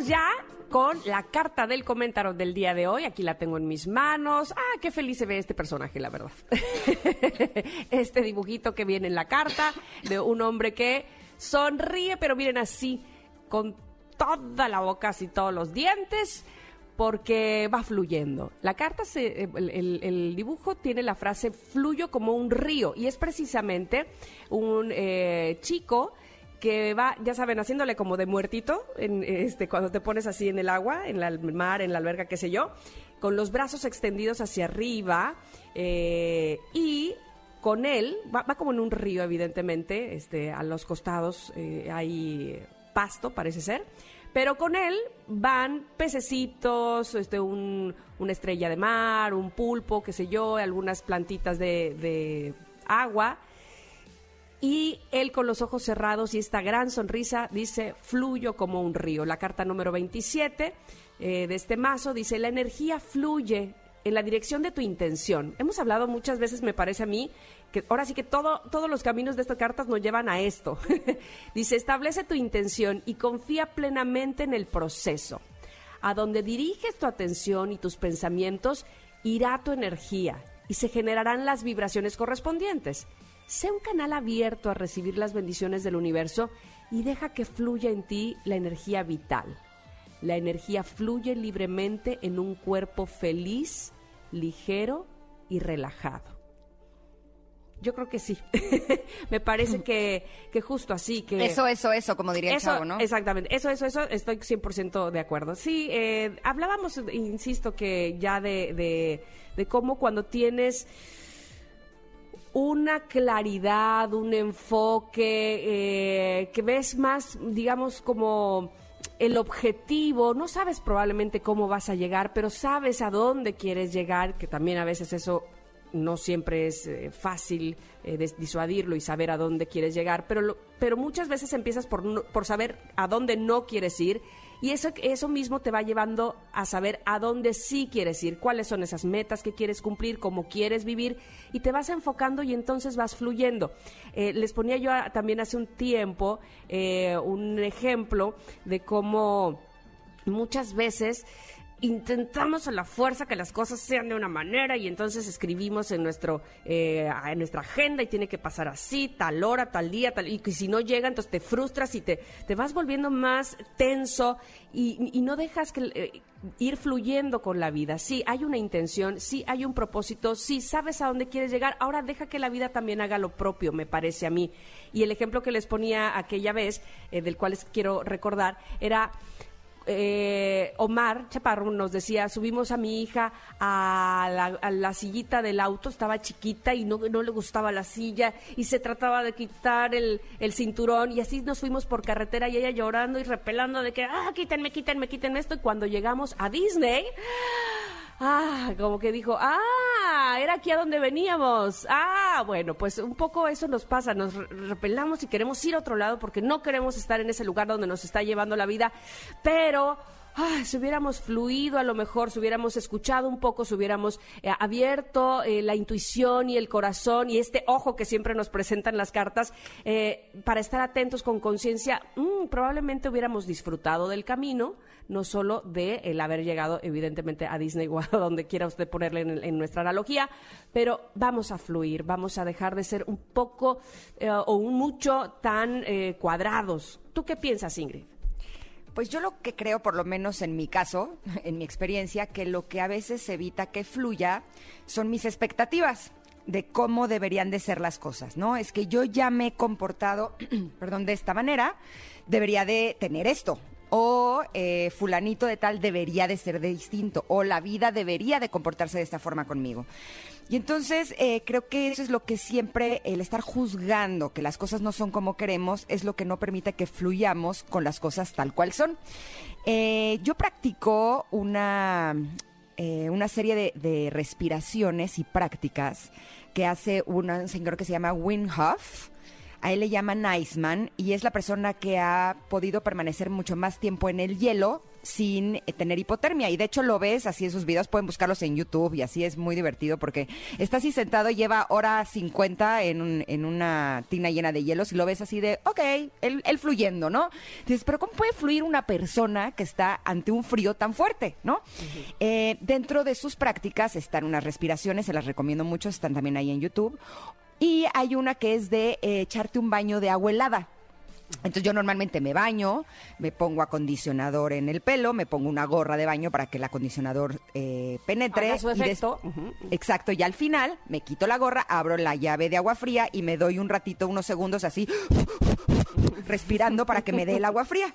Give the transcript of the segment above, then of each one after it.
ya con la carta del comentario del día de hoy. Aquí la tengo en mis manos. Ah, qué feliz se ve este personaje, la verdad. este dibujito que viene en la carta de un hombre que sonríe, pero miren así, con toda la boca, así todos los dientes porque va fluyendo. La carta, se, el, el, dibujo tiene la frase fluyo como un río y es precisamente un eh, chico que va, ya saben, haciéndole como de muertito, en, este, cuando te pones así en el agua, en el mar, en la alberga, qué sé yo, con los brazos extendidos hacia arriba eh, y con él, va, como en un río, evidentemente, este, a los costados eh, hay pasto, parece ser, pero con él van pececitos, este, un, una estrella de mar, un pulpo, qué sé yo, algunas plantitas de, de agua y él con los ojos cerrados y esta gran sonrisa dice, fluyo como un río. La carta número 27 eh, de este mazo dice, la energía fluye en la dirección de tu intención. Hemos hablado muchas veces, me parece a mí, que ahora sí que todo, todos los caminos de estas cartas nos llevan a esto. dice, establece tu intención y confía plenamente en el proceso. A donde diriges tu atención y tus pensamientos, irá tu energía y se generarán las vibraciones correspondientes. Sé un canal abierto a recibir las bendiciones del universo y deja que fluya en ti la energía vital. La energía fluye libremente en un cuerpo feliz, ligero y relajado. Yo creo que sí. Me parece que, que, justo así. que Eso, eso, eso, como diría el chavo, ¿no? Exactamente. Eso, eso, eso, estoy 100% de acuerdo. Sí, eh, hablábamos, insisto, que ya de, de, de cómo cuando tienes una claridad, un enfoque, eh, que ves más, digamos, como el objetivo, no sabes probablemente cómo vas a llegar, pero sabes a dónde quieres llegar, que también a veces eso no siempre es eh, fácil eh, disuadirlo y saber a dónde quieres llegar, pero, pero muchas veces empiezas por, por saber a dónde no quieres ir y eso, eso mismo te va llevando a saber a dónde sí quieres ir, cuáles son esas metas que quieres cumplir, cómo quieres vivir, y te vas enfocando y entonces vas fluyendo. Eh, les ponía yo también hace un tiempo eh, un ejemplo de cómo muchas veces intentamos a la fuerza que las cosas sean de una manera y entonces escribimos en nuestro eh, en nuestra agenda y tiene que pasar así, tal hora, tal día, tal y que si no llega entonces te frustras y te, te vas volviendo más tenso y, no dejas que eh, ir fluyendo con la vida. Sí, hay una intención, sí hay un propósito, sí sabes a dónde quieres llegar. Ahora deja que la vida también haga lo propio, me parece a mmí. Y el ejemplo que les ponía aquella vez, eh, del cual les quiero recordar, era eh, Omar Chaparro nos decía, subimos a mi hija a la, sillita del auto, estaba chiquita y no, no, le gustaba la silla y se trataba de quitar el, el, cinturón y así nos fuimos por carretera y ella llorando y repelando de que, ah, quítenme, quítenme, quítenme esto y cuando llegamos a Disney ah, como que dijo, ah, era aquí a donde veníamos. Ah, bueno, pues un poco eso nos pasa, nos repelamos y queremos ir a otro lado porque no queremos estar en ese lugar donde nos está llevando la vida, pero... Si hubiéramos fluido a lo mejor, si hubiéramos escuchado un poco, si hubiéramos eh, abierto eh, la intuición y el corazón y este ojo que siempre nos presentan las cartas eh, para estar atentos con conciencia, mm, probablemente hubiéramos disfrutado del camino, no solo de el haber llegado evidentemente a Disney o donde quiera usted ponerle en, nuestra analogía, pero vamos a fluir, vamos a dejar de ser un poco eh, o un mucho tan cuadrados. ¿Tú qué piensas, Ingrid? Pues yo lo que creo, por lo menos en mi caso, en mi experiencia, que lo que a veces evita que fluya son mis expectativas de cómo deberían de ser las cosas, ¿no? Es que yo ya me he comportado, perdón, de esta manera, debería de tener esto, o eh, fulanito de tal debería de ser de distinto, o la vida debería de comportarse de esta forma conmigo. Y entonces eh, creo que eso es lo que siempre, el estar juzgando que las cosas no son como queremos, es lo que no permite que fluyamos con las cosas tal cual son. Eh, yo practico una, una serie de, respiraciones y prácticas que hace un señor que se llama Wim Hof a él le llaman Iceman y es la persona que ha podido permanecer mucho más tiempo en el hielo sin eh, tener hipotermia. Y de hecho lo ves, así esos videos pueden buscarlos en YouTube y así es muy divertido porque está así sentado, lleva hora 50 en, un- en una tina llena de hielos y lo ves así de, ok, él, él fluyendo, ¿no? Dices, pero ¿cómo puede fluir una persona que está ante un frío tan fuerte, ¿no? Eh, dentro de sus prácticas están unas respiraciones, se las recomiendo mucho, están también ahí en YouTube. Y hay una que es de eh, echarte un baño de agua helada. Entonces yo normalmente me baño, me pongo acondicionador en el pelo, me pongo una gorra de baño para que el acondicionador eh, penetre. Haga su y. Exacto, y al final me quito la gorra, abro la llave de agua fría y me doy un ratito, unos segundos así, respirando para que me dé el agua fría.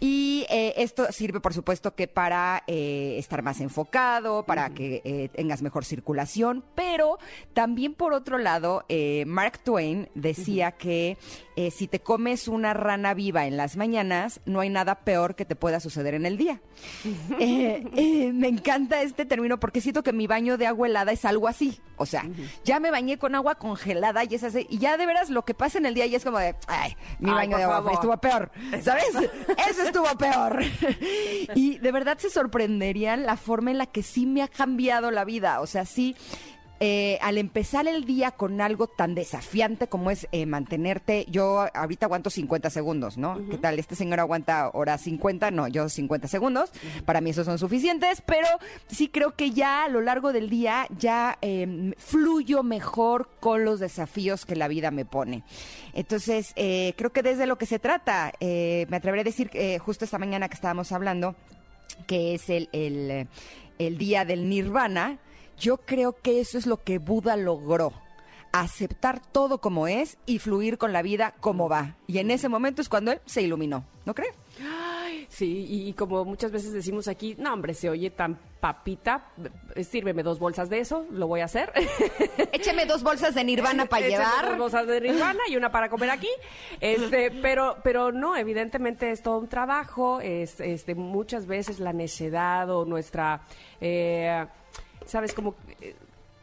Y eh, esto sirve, por supuesto, que para eh, estar más enfocado, para que eh, tengas mejor circulación, pero también por otro lado, Mark Twain decía que eh, si te comes una rana viva en las mañanas, no hay nada peor que te pueda suceder en el día. Eh, eh, me encanta este término porque siento que mi baño de agua helada es algo así. O sea, ya me bañé con agua congelada y es así. Y ya de veras lo que pasa en el día ya es como de, ay, mi Ay, baño de agua favor. estuvo peor. ¿Sabes? Eso estuvo peor. y de verdad se sorprenderían la forma en la que sí me ha cambiado la vida. O sea, sí. Eh, al empezar el día con algo tan desafiante como es eh, mantenerte, yo ahorita aguanto 50 segundos, ¿no? ¿Qué tal? Este señor aguanta hora 50, no, yo 50 segundos. Para mí esos son suficientes, pero sí creo que ya a lo largo del día ya eh, fluyo mejor con los desafíos que la vida me pone. Entonces, eh, creo que desde lo que se trata, eh, me atreveré a decir, justo esta mañana que estábamos hablando, que es el, el, el día del nirvana, yo creo que eso es lo que Buda logró. Aceptar todo como es y fluir con la vida como va. Y en ese momento es cuando él se iluminó, ¿no crees? Sí, y como muchas veces decimos aquí, no, hombre, se oye tan papita, eh, sírveme dos bolsas de eso, lo voy a hacer. Écheme dos bolsas de nirvana para llevar. Dos bolsas de Nirvana y una para comer aquí. Este, pero, pero no, evidentemente es todo un trabajo, es, este, muchas veces la necedad o nuestra, eh, sabes, como eh,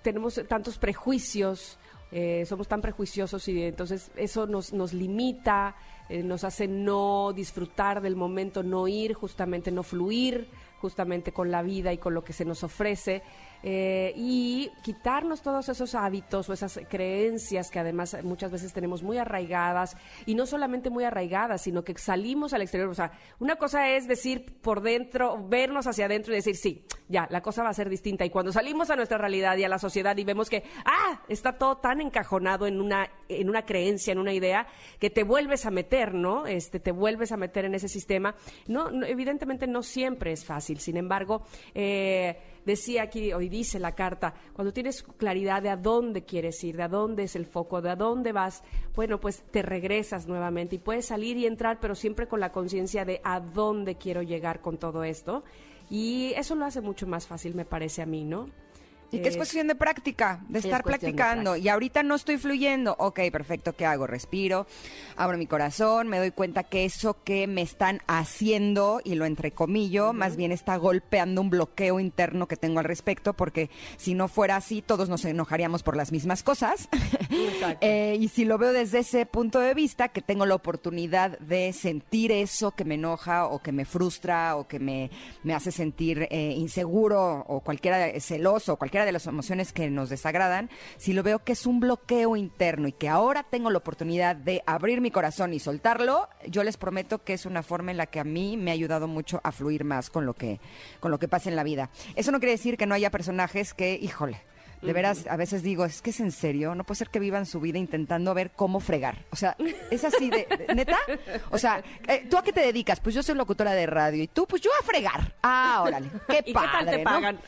tenemos tantos prejuicios, eh, somos tan prejuiciosos y entonces eso nos, nos limita, eh, nos hace no disfrutar del momento, no ir, justamente no fluir justamente con la vida y con lo que se nos ofrece y quitarnos todos esos hábitos o esas creencias que además muchas veces tenemos muy arraigadas y no solamente muy arraigadas, sino que salimos al exterior. O sea, una cosa es decir por dentro, vernos hacia adentro y decir, sí, ya, la cosa va a ser distinta. Y cuando salimos a nuestra realidad y a la sociedad y vemos que, ah, está todo tan encajonado en una, en una creencia, en una idea, que te vuelves a meter, ¿no? Este, te vuelves a meter en ese sistema. No, no, evidentemente no siempre es fácil. Sin embargo, eh, decía aquí, hoy dice la carta, cuando tienes claridad de a dónde quieres ir, de a dónde es el foco, de a dónde vas, bueno, pues te regresas nuevamente y puedes salir y entrar, pero siempre con la conciencia de a dónde quiero llegar con todo esto. Y eso lo hace mucho más fácil, me parece a mí, ¿no? Y que es cuestión de práctica, de es estar practicando. Y ahorita no estoy fluyendo. Ok, perfecto, ¿qué hago? Respiro, abro mi corazón, me doy cuenta que eso que me están haciendo, y lo entrecomillo, más bien está golpeando un bloqueo interno que tengo al respecto, porque si no fuera así, todos nos enojaríamos por las mismas cosas. Eh, y si lo veo desde ese punto de vista, que tengo la oportunidad de sentir eso que me enoja o que me frustra o que me, me hace sentir eh, inseguro o cualquiera celoso o de las emociones que nos desagradan, si lo veo que es un bloqueo interno y que ahora tengo la oportunidad de abrir mi corazón y soltarlo, yo les prometo que es una forma en la que a mí me ha ayudado mucho a fluir más con lo que, con lo que pasa en la vida. Eso no quiere decir que no haya personajes que, híjole, de veras, a veces digo, es que es en serio, no puede ser que vivan su vida intentando ver cómo fregar. O sea, es así de, de- neta. O sea, eh, ¿tú a qué te dedicas? Pues yo soy locutora de radio y tú, pues yo a fregar. Ah, órale, qué ¿Y qué padre, tal te ¿no? pagan?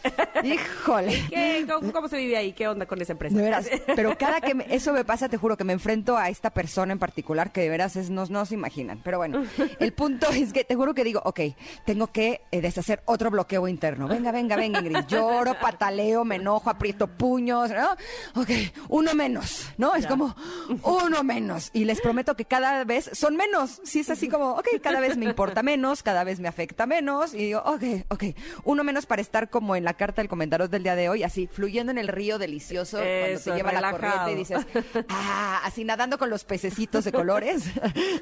Híjole. ¿Qué? ¿Cómo, cómo se vive ahí? ¿Qué onda con esa empresa? De veras, pero cada que me- eso me pasa, te juro que me enfrento a esta persona en particular que de veras es, no, no se imaginan. Pero bueno, el punto es que te juro que digo, ok, tengo que eh, deshacer otro bloqueo interno. Venga, venga, venga, Ingrid. Lloro, pataleo, me enojo, aprieto puños, ¿no? Ok, uno menos, ¿no? Es como uno menos. Y les prometo que cada vez son menos. Sí, es así como, ok, cada vez me importa menos, cada vez me afecta menos. Y digo, ok, ok, uno menos para estar como en la carta del comentario del día de hoy, así fluyendo en el río delicioso cuando te lleva la corriente y dices, ah, así nadando con los pececitos de colores.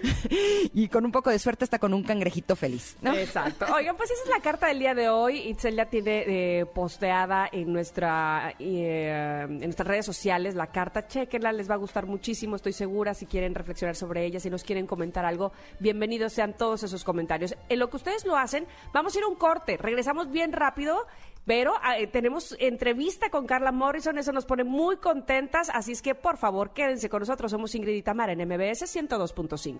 y con un poco de suerte hasta con un cangrejito feliz, ¿no? Exacto. Oigan, pues esa es la carta del día de hoy. Itzel ya tiene eh, posteada en nuestra eh, en nuestras redes sociales la carta. Chequenla, les va a gustar muchísimo, estoy segura. Si quieren reflexionar sobre ella, si nos quieren comentar algo, bienvenidos sean todos esos comentarios. En lo que ustedes lo hacen, vamos a ir a un corte. Regresamos bien rápido. Pero eh, tenemos entrevista con Carla Morrison, eso nos pone muy contentas, así es que por favor quédense con nosotros, somos Ingrid y en MBS 102.5.